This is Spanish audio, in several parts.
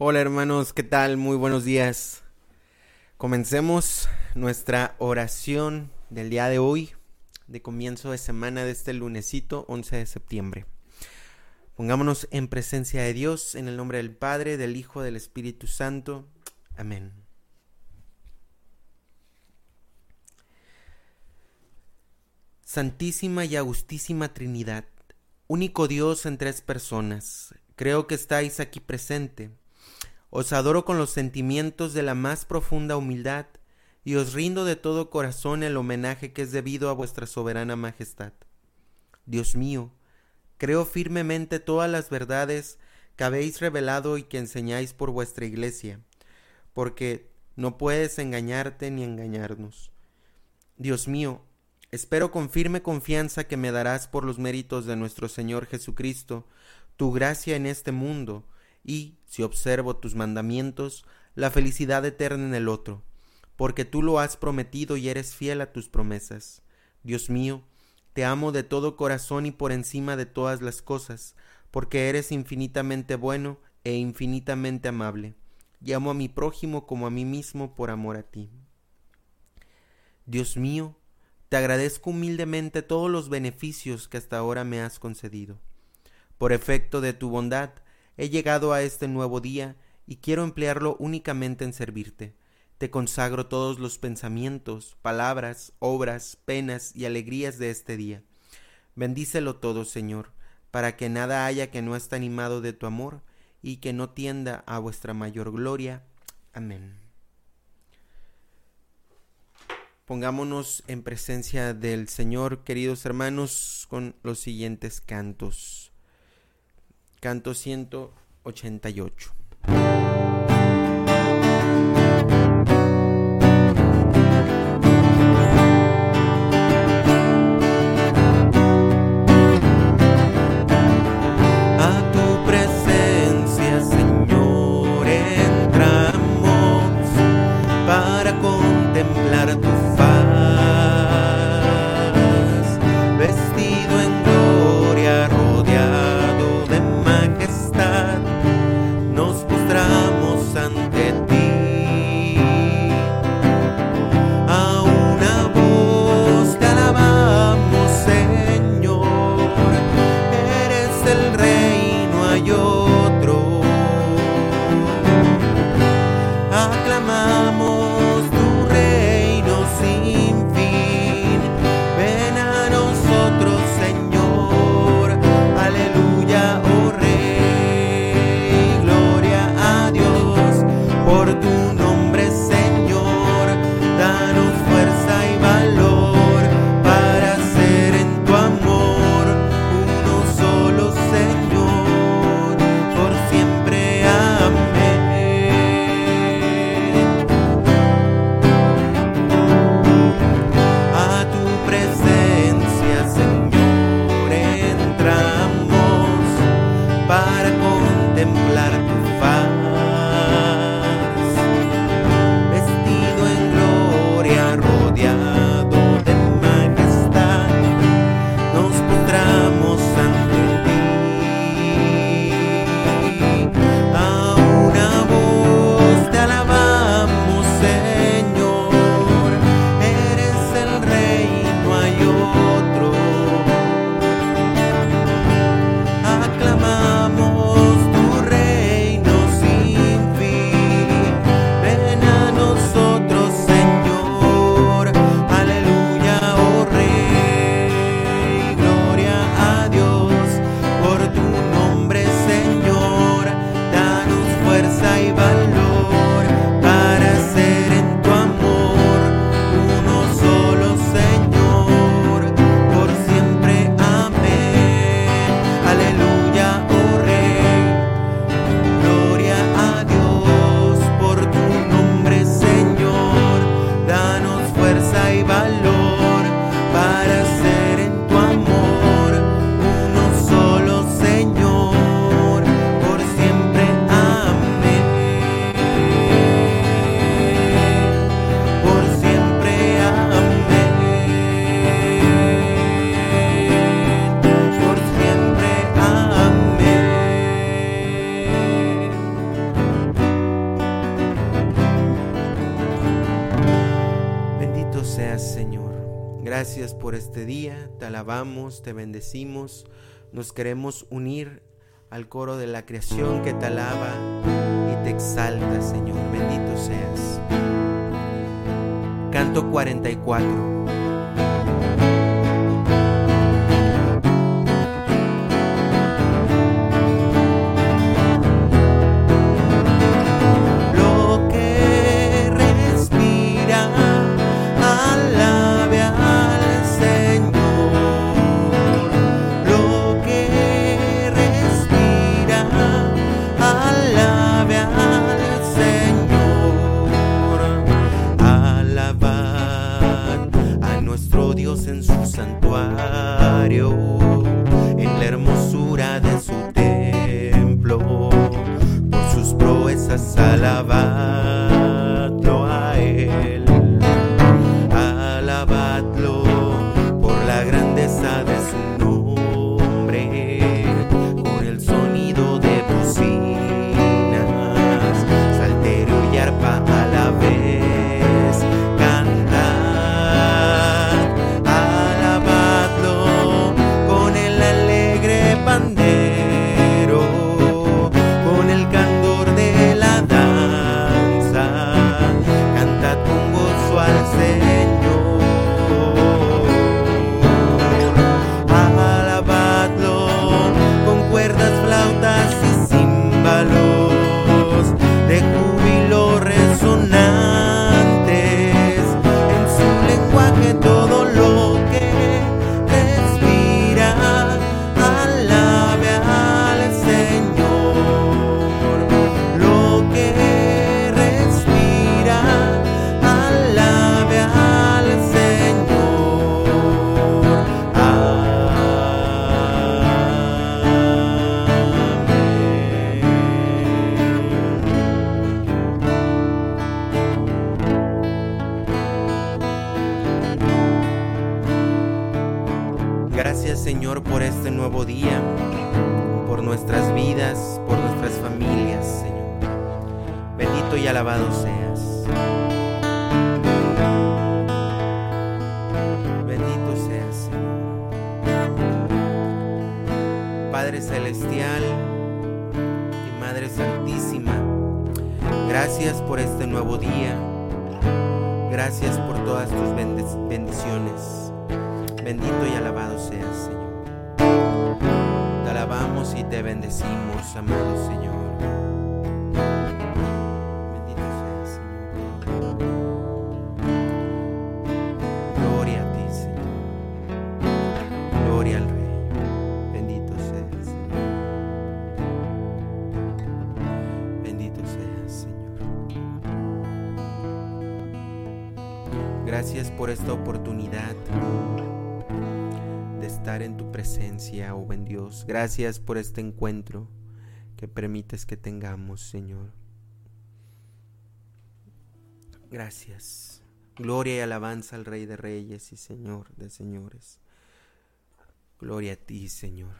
Hola hermanos, ¿qué tal? Muy buenos días. Comencemos nuestra oración del día de hoy, de comienzo de semana de este lunesito 11 de septiembre. Pongámonos en presencia de Dios, en el nombre del Padre, del Hijo, del Espíritu Santo. Amén. Santísima y Augustísima Trinidad, único Dios en tres personas, creo que estáis aquí presente os adoro con los sentimientos de la más profunda humildad y os rindo de todo corazón el homenaje que es debido a vuestra soberana majestad. Dios mío, creo firmemente todas las verdades que habéis revelado y que enseñáis por vuestra iglesia, porque no puedes engañarte ni engañarnos. Dios mío, espero con firme confianza que me darás por los méritos de nuestro Señor Jesucristo tu gracia en este mundo, y, si observo tus mandamientos, la felicidad eterna en el otro, porque tú lo has prometido y eres fiel a tus promesas. Dios mío, te amo de todo corazón y por encima de todas las cosas, porque eres infinitamente bueno e infinitamente amable, y amo a mi prójimo como a mí mismo por amor a ti. Dios mío, te agradezco humildemente todos los beneficios que hasta ahora me has concedido. Por efecto de tu bondad, He llegado a este nuevo día y quiero emplearlo únicamente en servirte. Te consagro todos los pensamientos, palabras, obras, penas y alegrías de este día. Bendícelo todo, Señor, para que nada haya que no esté animado de tu amor y que no tienda a vuestra mayor gloria. Amén. Pongámonos en presencia del Señor, queridos hermanos, con los siguientes cantos. Canto 188. Te bendecimos, nos queremos unir al coro de la creación que te alaba y te exalta, Señor. Bendito seas. Canto 44. Señor por este nuevo día, por nuestras vidas, por nuestras familias, Señor. Bendito y alabado seas. Bendito seas, Señor. Padre Celestial y Madre Santísima, gracias por este nuevo día. Gracias por todas tus bendiciones. Bendito y alabado seas, Señor y te bendecimos, amado Señor. Bendito seas, Señor. Gloria a ti, Señor. Gloria al Rey. Bendito seas, Señor. Bendito seas, Señor. Gracias por esta oportunidad en tu presencia, oh buen Dios. Gracias por este encuentro que permites que tengamos, Señor. Gracias. Gloria y alabanza al Rey de Reyes y Señor de Señores. Gloria a ti, Señor.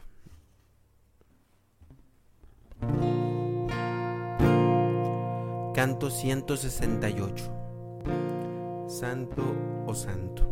Canto 168. Santo o oh Santo.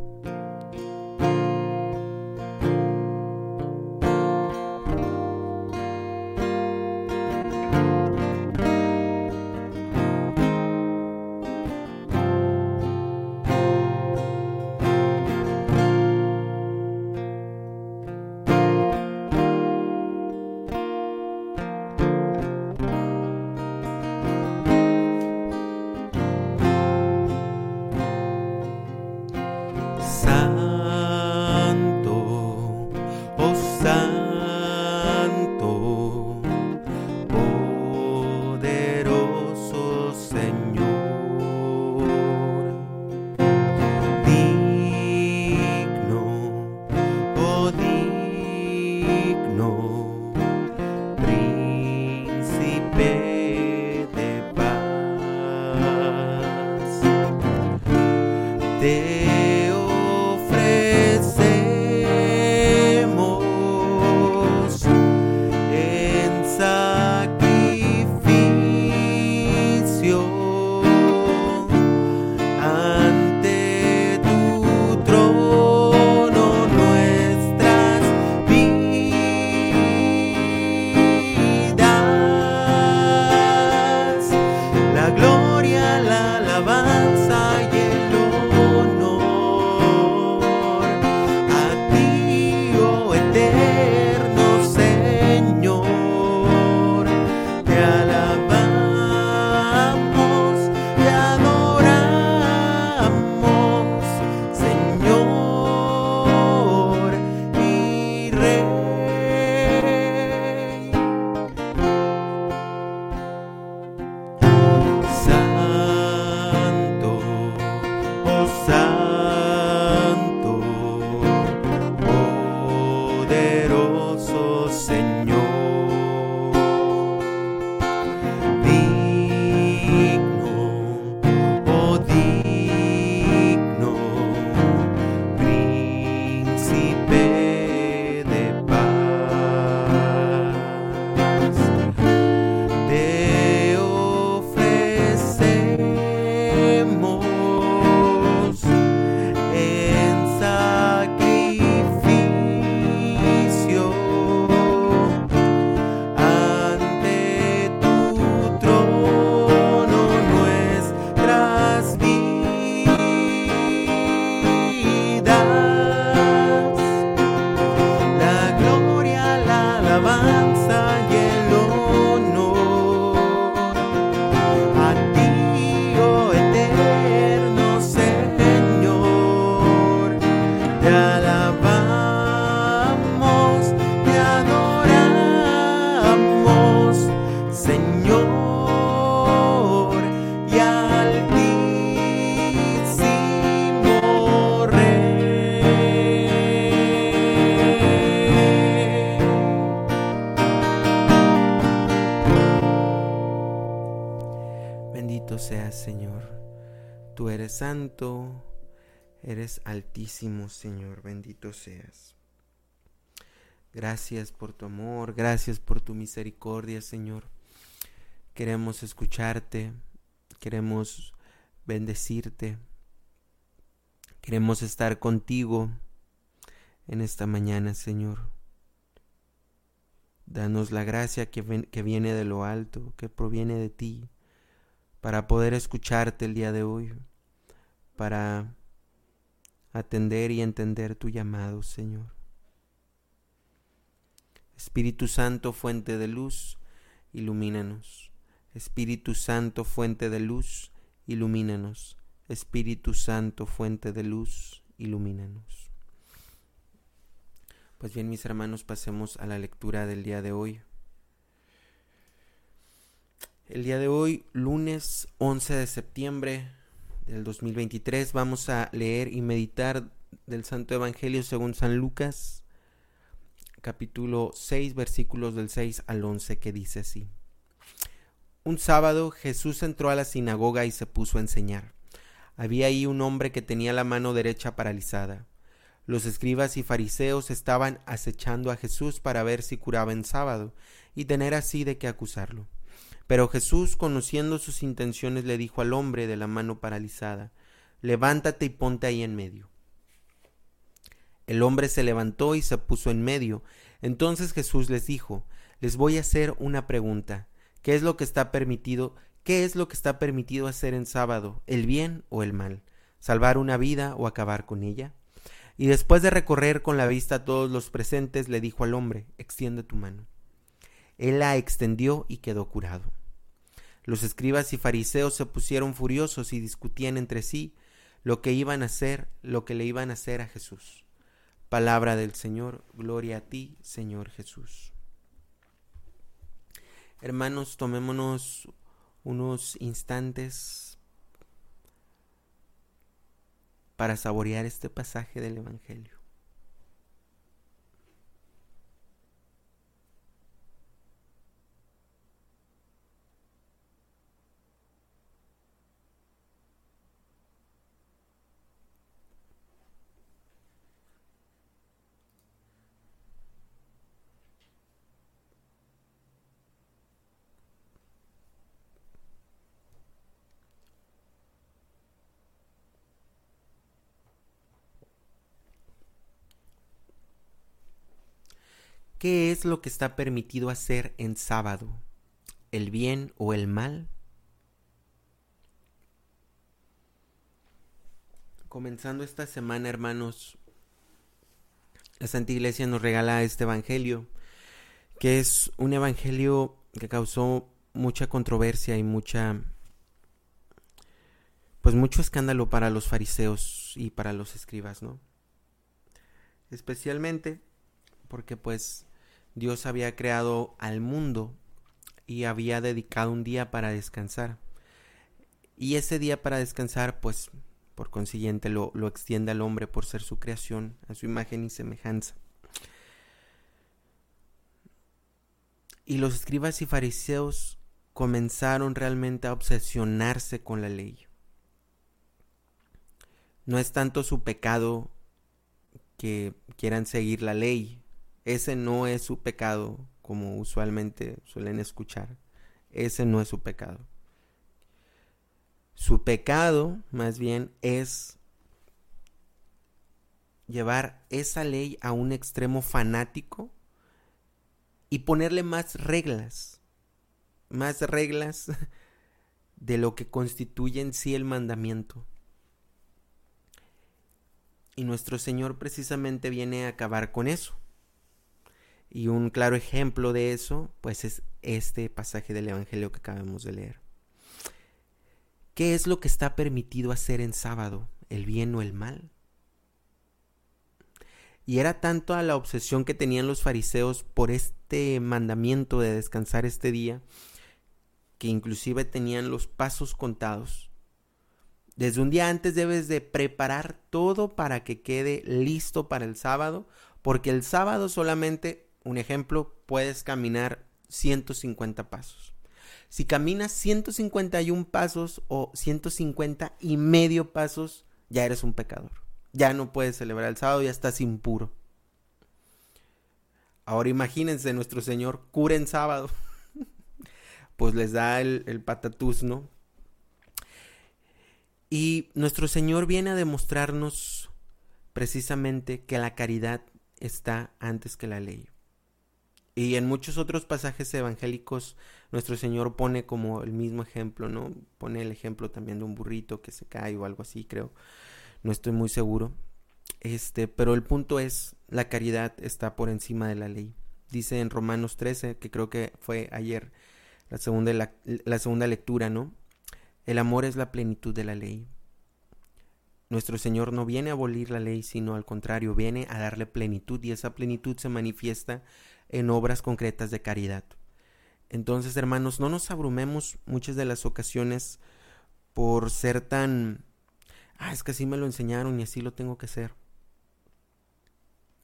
Santo, eres altísimo, Señor. Bendito seas. Gracias por tu amor, gracias por tu misericordia, Señor. Queremos escucharte, queremos bendecirte, queremos estar contigo en esta mañana, Señor. Danos la gracia que, que viene de lo alto, que proviene de ti, para poder escucharte el día de hoy, para atender y entender tu llamado, Señor. Espíritu Santo, fuente de luz, ilumínanos. Espíritu Santo, fuente de luz, ilumínanos. Espíritu Santo, fuente de luz, ilumínanos. Pues bien, mis hermanos, pasemos a la lectura del día de hoy. El día de hoy, lunes 11 de septiembre del 2023, vamos a leer y meditar del Santo Evangelio según San Lucas, capítulo 6, versículos del 6 al 11, que dice así. Un sábado Jesús entró a la sinagoga y se puso a enseñar. Había ahí un hombre que tenía la mano derecha paralizada. Los escribas y fariseos estaban acechando a Jesús para ver si curaba en sábado y tener así de qué acusarlo. Pero Jesús, conociendo sus intenciones, le dijo al hombre de la mano paralizada, Levántate y ponte ahí en medio. El hombre se levantó y se puso en medio. Entonces Jesús les dijo, Les voy a hacer una pregunta. ¿Qué es lo que está permitido? ¿Qué es lo que está permitido hacer en sábado? ¿El bien o el mal? ¿Salvar una vida o acabar con ella? Y después de recorrer con la vista a todos los presentes, le dijo al hombre, extiende tu mano. Él la extendió y quedó curado. Los escribas y fariseos se pusieron furiosos y discutían entre sí lo que iban a hacer, lo que le iban a hacer a Jesús. Palabra del Señor, gloria a ti, Señor Jesús. Hermanos, tomémonos unos instantes para saborear este pasaje del Evangelio. ¿Qué es lo que está permitido hacer en sábado? ¿El bien o el mal? Comenzando esta semana, hermanos, la Santa Iglesia nos regala este Evangelio, que es un Evangelio que causó mucha controversia y mucha, pues mucho escándalo para los fariseos y para los escribas, ¿no? Especialmente porque pues Dios había creado al mundo y había dedicado un día para descansar. Y ese día para descansar, pues, por consiguiente, lo, lo extiende al hombre por ser su creación, a su imagen y semejanza. Y los escribas y fariseos comenzaron realmente a obsesionarse con la ley. No es tanto su pecado que quieran seguir la ley, ese no es su pecado, como usualmente suelen escuchar. Ese no es su pecado. Su pecado, más bien, es llevar esa ley a un extremo fanático y ponerle más reglas, más reglas de lo que constituye en sí el mandamiento. Y nuestro Señor precisamente viene a acabar con eso. Y un claro ejemplo de eso, pues es este pasaje del Evangelio que acabamos de leer. ¿Qué es lo que está permitido hacer en sábado? ¿El bien o el mal? Y era tanto a la obsesión que tenían los fariseos por este mandamiento de descansar este día, que inclusive tenían los pasos contados. Desde un día antes debes de preparar todo para que quede listo para el sábado, porque el sábado solamente un ejemplo, puedes caminar 150 pasos. Si caminas 151 pasos o 150 y medio pasos, ya eres un pecador. Ya no puedes celebrar el sábado, ya estás impuro. Ahora imagínense, nuestro Señor cura en sábado. pues les da el, el patatús, ¿no? Y nuestro Señor viene a demostrarnos precisamente que la caridad está antes que la ley. Y en muchos otros pasajes evangélicos nuestro Señor pone como el mismo ejemplo, ¿no? Pone el ejemplo también de un burrito que se cae o algo así, creo. No estoy muy seguro. Este, pero el punto es, la caridad está por encima de la ley. Dice en Romanos 13, que creo que fue ayer la segunda, la, la segunda lectura, ¿no? El amor es la plenitud de la ley. Nuestro Señor no viene a abolir la ley, sino al contrario, viene a darle plenitud y esa plenitud se manifiesta en obras concretas de caridad. Entonces, hermanos, no nos abrumemos muchas de las ocasiones por ser tan, ah, es que así me lo enseñaron y así lo tengo que hacer.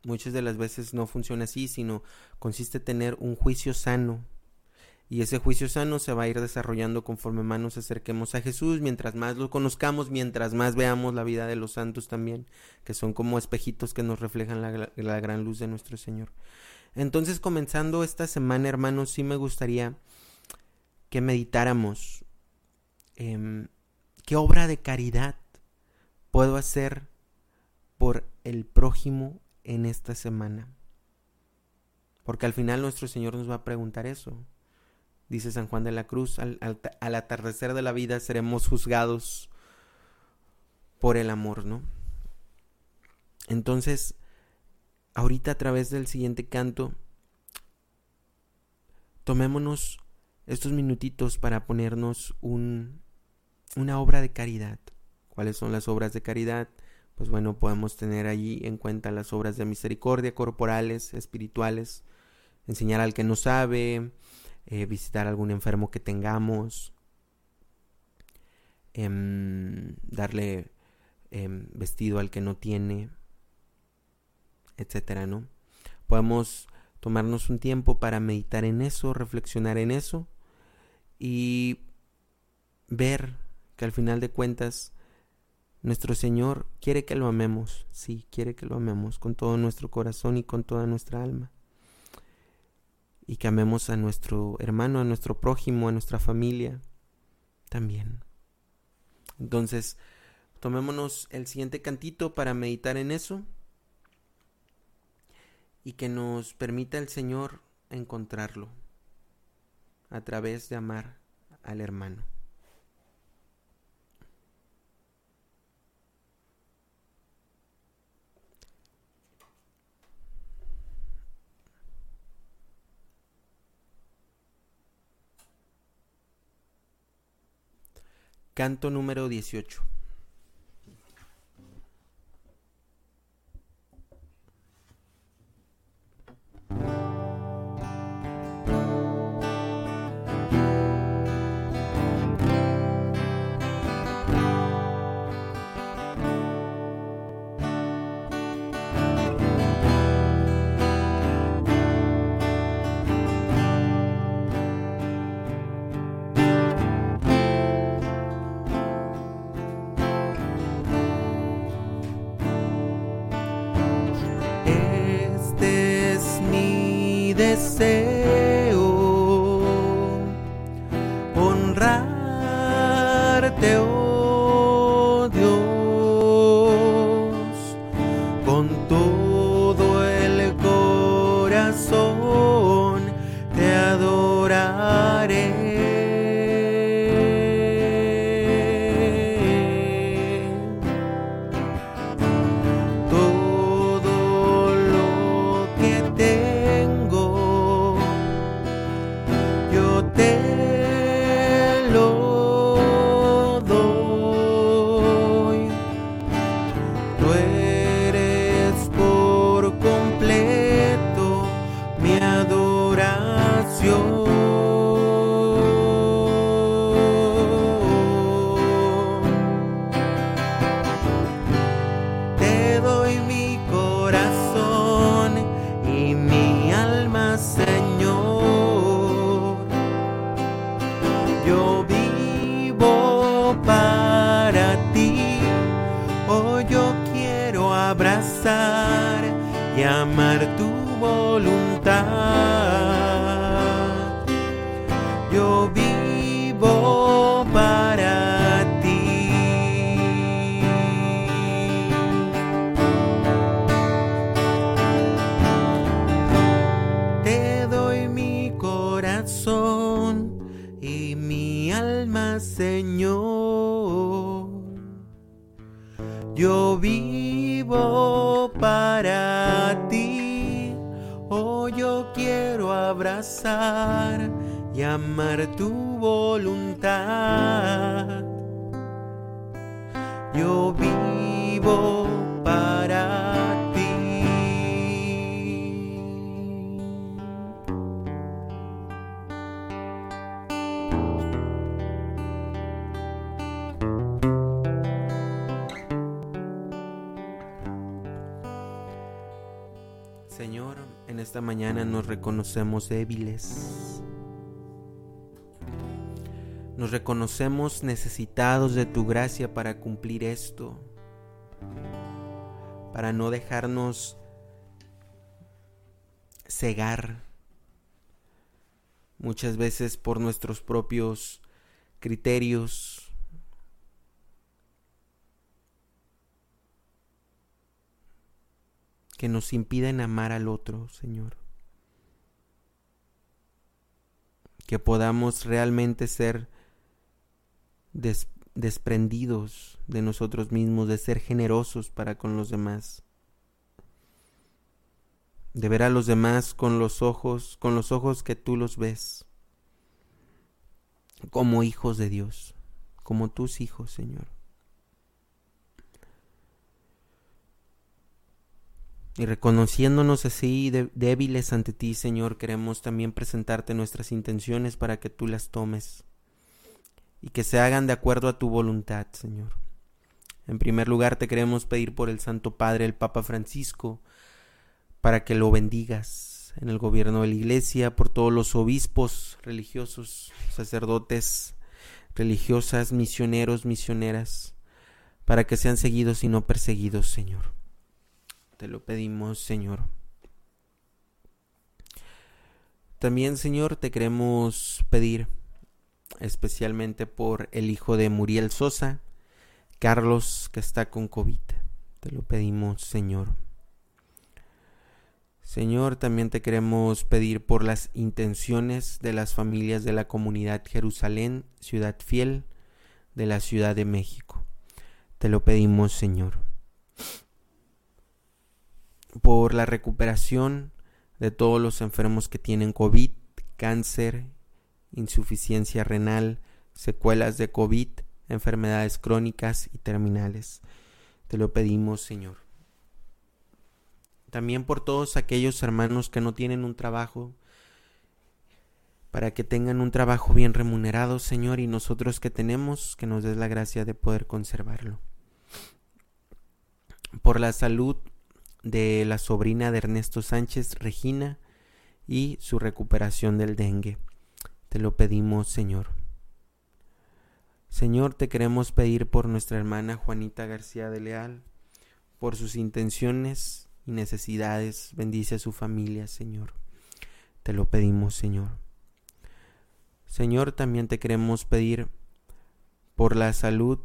Muchas de las veces no funciona así, sino consiste en tener un juicio sano y ese juicio sano se va a ir desarrollando conforme más nos acerquemos a Jesús, mientras más lo conozcamos, mientras más veamos la vida de los santos también, que son como espejitos que nos reflejan la, gran luz de nuestro Señor. Entonces, comenzando esta semana, hermanos, sí me gustaría que meditáramos eh, qué obra de caridad puedo hacer por el prójimo en esta semana. Porque al final nuestro Señor nos va a preguntar eso dice San Juan de la Cruz, al, atardecer de la vida seremos juzgados por el amor, ¿no? Entonces, ahorita a través del siguiente canto, tomémonos estos minutitos para ponernos un, una obra de caridad. ¿Cuáles son las obras de caridad? Pues bueno, podemos tener allí en cuenta las obras de misericordia corporales, espirituales, enseñar al que no sabe, eh, visitar algún enfermo que tengamos, em, darle em, vestido al que no tiene, etcétera, ¿no? Podemos tomarnos un tiempo para meditar en eso, reflexionar en eso y ver que al final de cuentas nuestro Señor quiere que lo amemos, sí, quiere que lo amemos con todo nuestro corazón y con toda nuestra alma y que amemos a nuestro hermano, a nuestro prójimo, a nuestra familia también. Entonces, tomémonos el siguiente cantito para meditar en eso y que nos permita el Señor encontrarlo a través de amar al hermano. Canto número 18. Abrazar y amar tu voluntad. Yo vivo mañana nos reconocemos débiles. Nos reconocemos necesitados de tu gracia para cumplir esto, para no dejarnos cegar muchas veces por nuestros propios criterios, que nos impiden amar al otro, Señor. Que podamos realmente ser des desprendidos de nosotros mismos, de ser generosos para con los demás. De ver a los demás con los ojos, con los ojos que tú los ves, como hijos de Dios, como tus hijos, Señor. Y reconociéndonos así débiles ante ti, Señor, queremos también presentarte nuestras intenciones para que tú las tomes y que se hagan de acuerdo a tu voluntad, Señor. En primer lugar, te queremos pedir por el Santo Padre, el Papa Francisco, para que lo bendigas en el gobierno de la Iglesia, por todos los obispos religiosos, sacerdotes, religiosas, misioneros, misioneras, para que sean seguidos y no perseguidos, Señor. Te lo pedimos, Señor. También, Señor, te queremos pedir especialmente por el hijo de Muriel Sosa, Carlos, que está con COVID. Te lo pedimos, Señor. Señor, también te queremos pedir por las intenciones de las familias de la comunidad Jerusalén, ciudad fiel de la Ciudad de México. Te lo pedimos, Señor. Por la recuperación de todos los enfermos que tienen COVID, cáncer insuficiencia renal, secuelas de COVID, enfermedades crónicas y terminales. Te lo pedimos, Señor. También por todos aquellos hermanos que no tienen un trabajo, para que tengan un trabajo bien remunerado, Señor, y nosotros que tenemos, que nos des la gracia de poder conservarlo. Por la salud de la sobrina de Ernesto Sánchez, Regina, y su recuperación del dengue. Te lo pedimos, Señor. Señor, te queremos pedir por nuestra hermana Juanita García de Leal, por sus intenciones y necesidades. Bendice a su familia, Señor. Te lo pedimos, Señor. Señor, también te queremos pedir por la salud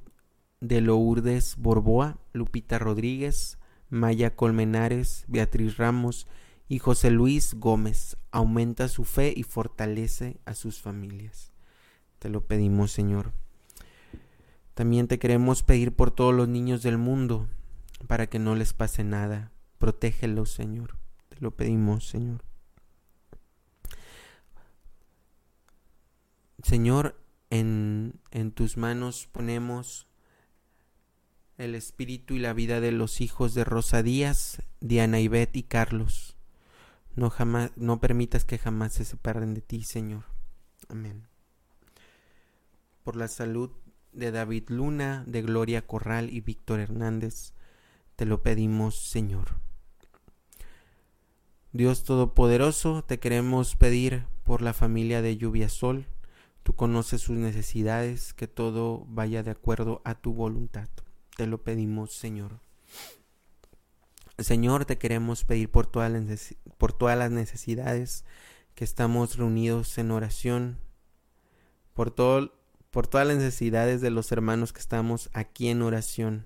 de Lourdes Borboa, Lupita Rodríguez, Maya Colmenares, Beatriz Ramos y José Luis Gómez aumenta su fe y fortalece a sus familias. Te lo pedimos, Señor. También te queremos pedir por todos los niños del mundo, para que no les pase nada. Protégelos, Señor. Te lo pedimos, Señor. Señor, en, en tus manos ponemos el espíritu y la vida de los hijos de Rosa Díaz, Diana Ivette y Carlos. No, jamás, no permitas que jamás se separen de ti, Señor. Amén. Por la salud de David Luna, de Gloria Corral y Víctor Hernández, te lo pedimos, Señor. Dios Todopoderoso, te queremos pedir por la familia de Lluvia Sol. Tú conoces sus necesidades, que todo vaya de acuerdo a tu voluntad. Te lo pedimos, Señor. Señor, te queremos pedir por todas las, por todas las necesidades que estamos reunidos en oración, por, por todas las necesidades de los hermanos que estamos aquí en oración.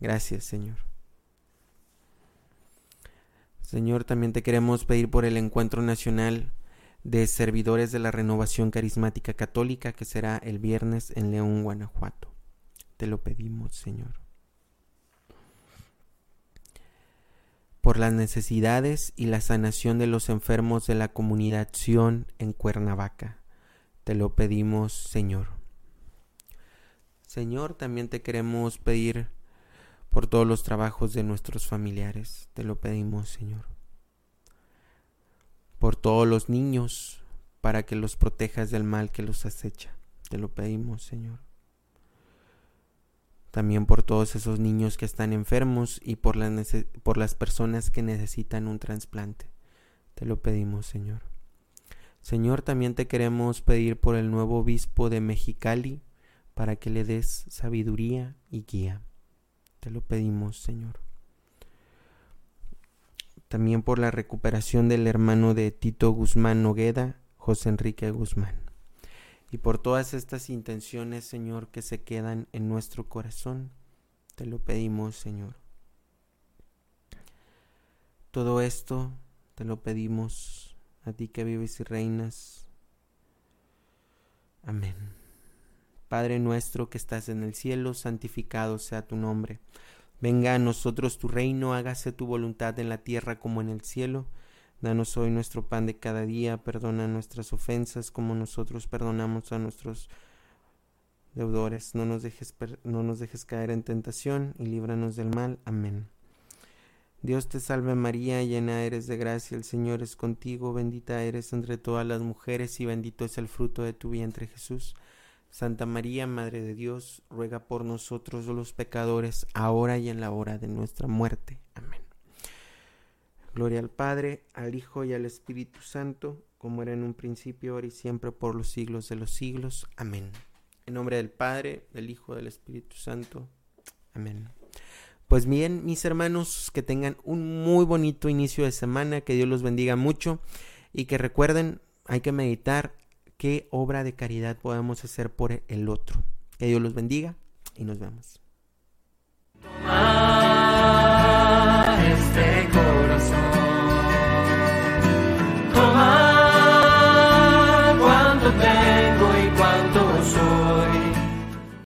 Gracias, Señor. Señor, también te queremos pedir por el encuentro nacional de servidores de la renovación carismática católica que será el viernes en León, Guanajuato. Te lo pedimos, Señor. por las necesidades y la sanación de los enfermos de la comunidad Sion en Cuernavaca. Te lo pedimos, Señor. Señor, también te queremos pedir por todos los trabajos de nuestros familiares. Te lo pedimos, Señor. Por todos los niños, para que los protejas del mal que los acecha. Te lo pedimos, Señor también por todos esos niños que están enfermos y por las, por las personas que necesitan un trasplante. Te lo pedimos, Señor. Señor, también te queremos pedir por el nuevo obispo de Mexicali para que le des sabiduría y guía. Te lo pedimos, Señor. También por la recuperación del hermano de Tito Guzmán Nogueda, José Enrique Guzmán y por todas estas intenciones, Señor, que se quedan en nuestro corazón. Te lo pedimos, Señor. Todo esto te lo pedimos a ti que vives y reinas. Amén. Padre nuestro que estás en el cielo, santificado sea tu nombre. Venga a nosotros tu reino, hágase tu voluntad en la tierra como en el cielo. Danos hoy nuestro pan de cada día, perdona nuestras ofensas como nosotros perdonamos a nuestros deudores. No nos dejes, no nos dejes caer en tentación y líbranos del mal. Amén. Dios te salve María, llena eres de gracia, el Señor es contigo, bendita eres entre todas las mujeres y bendito es el fruto de tu vientre Jesús. Santa María, Madre de Dios, ruega por nosotros los pecadores, ahora y en la hora de nuestra muerte. Amén. Gloria al Padre, al Hijo y al Espíritu Santo, como era en un principio, ahora y siempre, por los siglos de los siglos. Amén. En nombre del Padre, del Hijo, del Espíritu Santo. Amén. Pues bien, mis hermanos, que tengan un muy bonito inicio de semana, que Dios los bendiga mucho y que recuerden, hay que meditar qué obra de caridad podemos hacer por el otro. Que Dios los bendiga y nos vemos.